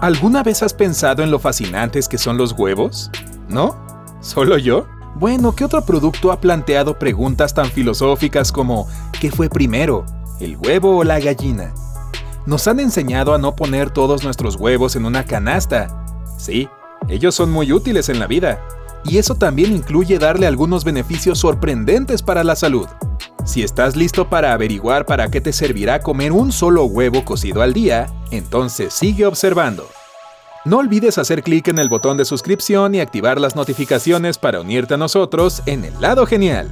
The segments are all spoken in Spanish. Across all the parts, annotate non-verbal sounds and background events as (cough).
¿Alguna vez has pensado en lo fascinantes que son los huevos? ¿No? ¿Solo yo? Bueno, ¿qué otro producto ha planteado preguntas tan filosóficas como ¿qué fue primero? ¿El huevo o la gallina? Nos han enseñado a no poner todos nuestros huevos en una canasta. Sí, ellos son muy útiles en la vida. Y eso también incluye darle algunos beneficios sorprendentes para la salud. Si estás listo para averiguar para qué te servirá comer un solo huevo cocido al día, entonces sigue observando. No olvides hacer clic en el botón de suscripción y activar las notificaciones para unirte a nosotros en el lado genial.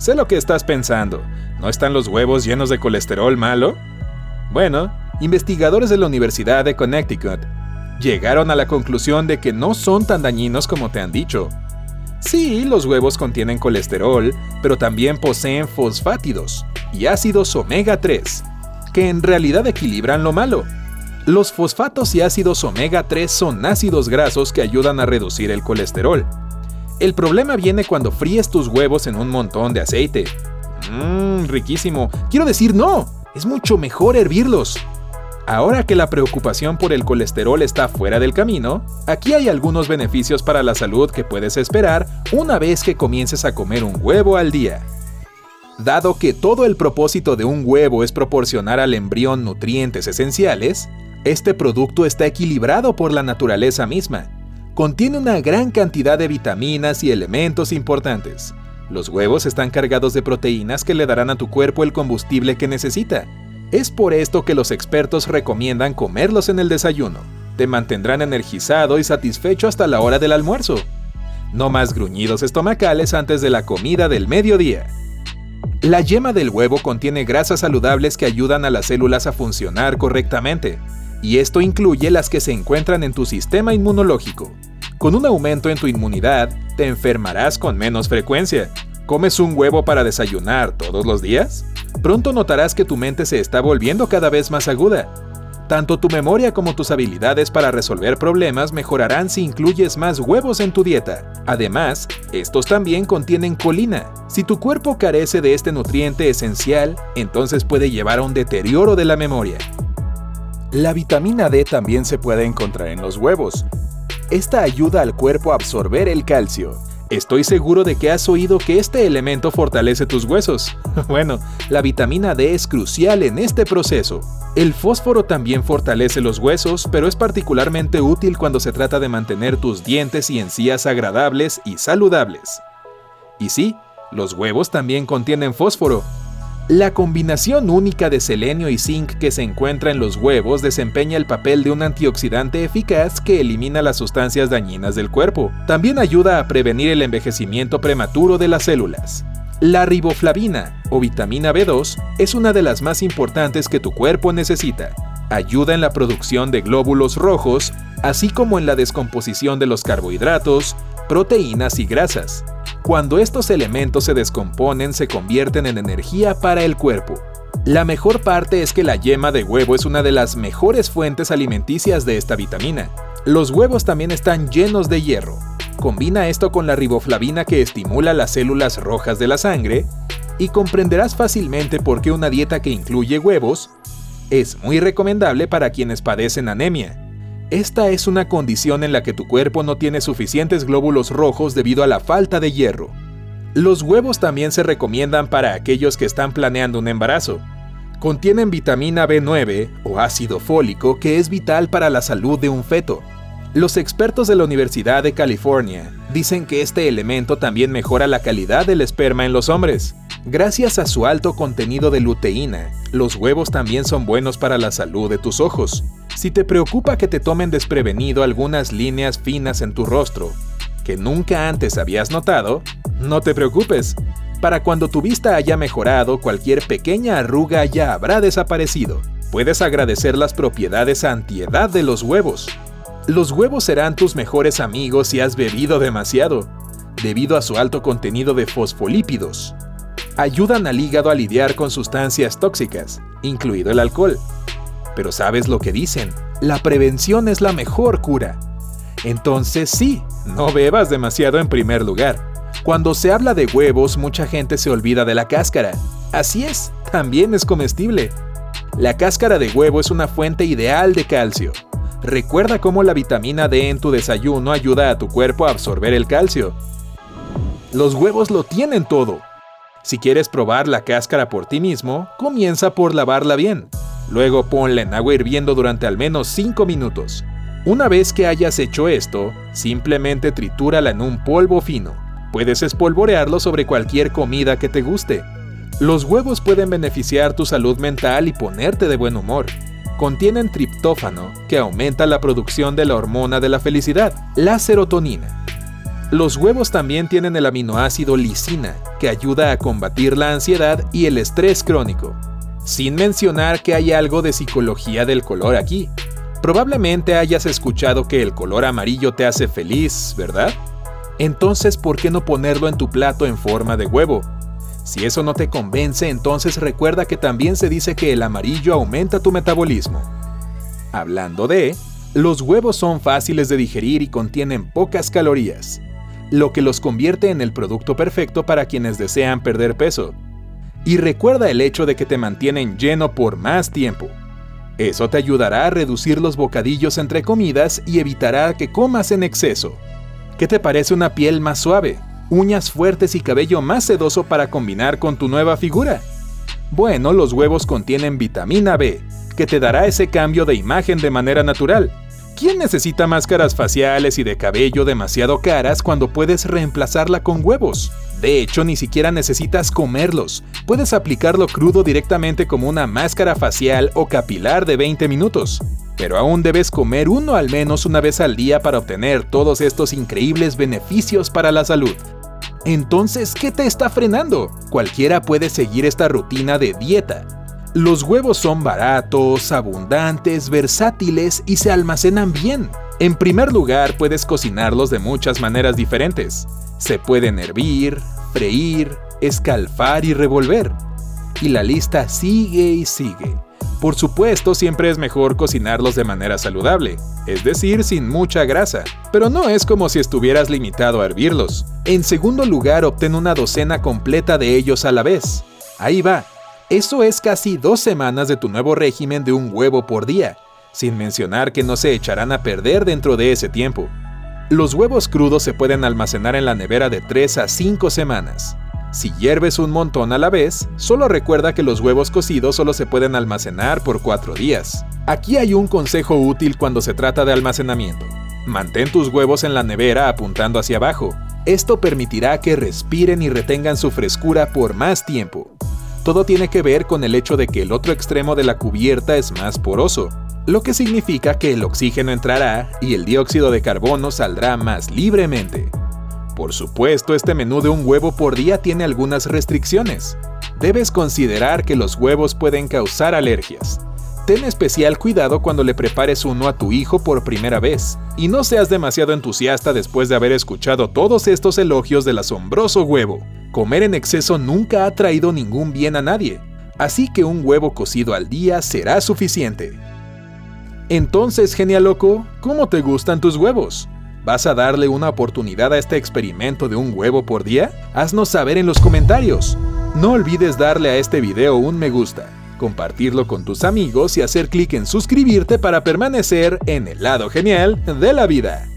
Sé lo que estás pensando. ¿No están los huevos llenos de colesterol malo? Bueno, investigadores de la Universidad de Connecticut llegaron a la conclusión de que no son tan dañinos como te han dicho. Sí, los huevos contienen colesterol, pero también poseen fosfátidos y ácidos omega 3, que en realidad equilibran lo malo. Los fosfatos y ácidos omega 3 son ácidos grasos que ayudan a reducir el colesterol. El problema viene cuando fríes tus huevos en un montón de aceite. Mmm, riquísimo. Quiero decir, no, es mucho mejor hervirlos. Ahora que la preocupación por el colesterol está fuera del camino, aquí hay algunos beneficios para la salud que puedes esperar una vez que comiences a comer un huevo al día. Dado que todo el propósito de un huevo es proporcionar al embrión nutrientes esenciales, este producto está equilibrado por la naturaleza misma. Contiene una gran cantidad de vitaminas y elementos importantes. Los huevos están cargados de proteínas que le darán a tu cuerpo el combustible que necesita, es por esto que los expertos recomiendan comerlos en el desayuno. Te mantendrán energizado y satisfecho hasta la hora del almuerzo. No más gruñidos estomacales antes de la comida del mediodía. La yema del huevo contiene grasas saludables que ayudan a las células a funcionar correctamente, y esto incluye las que se encuentran en tu sistema inmunológico. Con un aumento en tu inmunidad, te enfermarás con menos frecuencia. ¿Comes un huevo para desayunar todos los días? Pronto notarás que tu mente se está volviendo cada vez más aguda. Tanto tu memoria como tus habilidades para resolver problemas mejorarán si incluyes más huevos en tu dieta. Además, estos también contienen colina. Si tu cuerpo carece de este nutriente esencial, entonces puede llevar a un deterioro de la memoria. La vitamina D también se puede encontrar en los huevos. Esta ayuda al cuerpo a absorber el calcio, Estoy seguro de que has oído que este elemento fortalece tus huesos. (laughs) Bueno, la vitamina D es crucial en este proceso. El fósforo también fortalece los huesos, pero es particularmente útil cuando se trata de mantener tus dientes y encías agradables y saludables. Y sí, los huevos también contienen fósforo, la combinación única de selenio y zinc que se encuentra en los huevos desempeña el papel de un antioxidante eficaz que elimina las sustancias dañinas del cuerpo. También ayuda a prevenir el envejecimiento prematuro de las células. La riboflavina, o vitamina B2, es una de las más importantes que tu cuerpo necesita. Ayuda en la producción de glóbulos rojos, así como en la descomposición de los carbohidratos, proteínas y grasas. Cuando estos elementos se descomponen se convierten en energía para el cuerpo. La mejor parte es que la yema de huevo es una de las mejores fuentes alimenticias de esta vitamina. Los huevos también están llenos de hierro. Combina esto con la riboflavina que estimula las células rojas de la sangre y comprenderás fácilmente por qué una dieta que incluye huevos es muy recomendable para quienes padecen anemia. Esta es una condición en la que tu cuerpo no tiene suficientes glóbulos rojos debido a la falta de hierro. Los huevos también se recomiendan para aquellos que están planeando un embarazo. Contienen vitamina B9 o ácido fólico que es vital para la salud de un feto. Los expertos de la Universidad de California dicen que este elemento también mejora la calidad del esperma en los hombres. Gracias a su alto contenido de luteína, los huevos también son buenos para la salud de tus ojos. Si te preocupa que te tomen desprevenido algunas líneas finas en tu rostro, que nunca antes habías notado, no te preocupes. Para cuando tu vista haya mejorado, cualquier pequeña arruga ya habrá desaparecido. Puedes agradecer las propiedades antiedad de los huevos. Los huevos serán tus mejores amigos si has bebido demasiado, debido a su alto contenido de fosfolípidos. Ayudan al hígado a lidiar con sustancias tóxicas, incluido el alcohol. Pero ¿sabes lo que dicen? La prevención es la mejor cura. Entonces sí, no bebas demasiado en primer lugar. Cuando se habla de huevos, mucha gente se olvida de la cáscara. Así es, también es comestible. La cáscara de huevo es una fuente ideal de calcio. Recuerda cómo la vitamina D en tu desayuno ayuda a tu cuerpo a absorber el calcio. Los huevos lo tienen todo. Si quieres probar la cáscara por ti mismo, comienza por lavarla bien. Luego ponla en agua hirviendo durante al menos 5 minutos. Una vez que hayas hecho esto, simplemente tritúrala en un polvo fino. Puedes espolvorearlo sobre cualquier comida que te guste. Los huevos pueden beneficiar tu salud mental y ponerte de buen humor. Contienen triptófano, que aumenta la producción de la hormona de la felicidad, la serotonina. Los huevos también tienen el aminoácido lisina, que ayuda a combatir la ansiedad y el estrés crónico. Sin mencionar que hay algo de psicología del color aquí. Probablemente hayas escuchado que el color amarillo te hace feliz, ¿verdad? entonces ¿por qué no ponerlo en tu plato en forma de huevo? Si eso no te convence, entonces recuerda que también se dice que el amarillo aumenta tu metabolismo. Hablando de, los huevos son fáciles de digerir y contienen pocas calorías, lo que los convierte en el producto perfecto para quienes desean perder peso. Y recuerda el hecho de que te mantienen lleno por más tiempo. Eso te ayudará a reducir los bocadillos entre comidas y evitará que comas en exceso. ¿Qué te parece una piel más suave, uñas fuertes y cabello más sedoso para combinar con tu nueva figura? Bueno, los huevos contienen vitamina B, que te dará ese cambio de imagen de manera natural. ¿Quién necesita máscaras faciales y de cabello demasiado caras cuando puedes reemplazarla con huevos? De hecho, ni siquiera necesitas comerlos. Puedes aplicarlo crudo directamente como una máscara facial o capilar de 20 minutos pero aún debes comer uno al menos una vez al día para obtener todos estos increíbles beneficios para la salud. Entonces, ¿qué te está frenando? Cualquiera puede seguir esta rutina de dieta. Los huevos son baratos, abundantes, versátiles y se almacenan bien. En primer lugar, puedes cocinarlos de muchas maneras diferentes. Se pueden hervir, freír, escalfar y revolver. Y la lista sigue y sigue. Por supuesto, siempre es mejor cocinarlos de manera saludable, es decir, sin mucha grasa, pero no es como si estuvieras limitado a hervirlos. En segundo lugar, obtén una docena completa de ellos a la vez. Ahí va. Eso es casi dos semanas de tu nuevo régimen de un huevo por día, sin mencionar que no se echarán a perder dentro de ese tiempo. Los huevos crudos se pueden almacenar en la nevera de 3 a 5 semanas. Si hierves un montón a la vez, solo recuerda que los huevos cocidos solo se pueden almacenar por 4 días. Aquí hay un consejo útil cuando se trata de almacenamiento. Mantén tus huevos en la nevera apuntando hacia abajo. Esto permitirá que respiren y retengan su frescura por más tiempo. Todo tiene que ver con el hecho de que el otro extremo de la cubierta es más poroso, lo que significa que el oxígeno entrará y el dióxido de carbono saldrá más libremente. Por supuesto, este menú de un huevo por día tiene algunas restricciones. Debes considerar que los huevos pueden causar alergias. Ten especial cuidado cuando le prepares uno a tu hijo por primera vez, y no seas demasiado entusiasta después de haber escuchado todos estos elogios del asombroso huevo. Comer en exceso nunca ha traído ningún bien a nadie, así que un huevo cocido al día será suficiente. Entonces, genial loco, ¿cómo te gustan tus huevos? ¿Vas a darle una oportunidad a este experimento de un huevo por día? Haznos saber en los comentarios. No olvides darle a este video un me gusta, compartirlo con tus amigos y hacer clic en suscribirte para permanecer en el lado genial de la vida.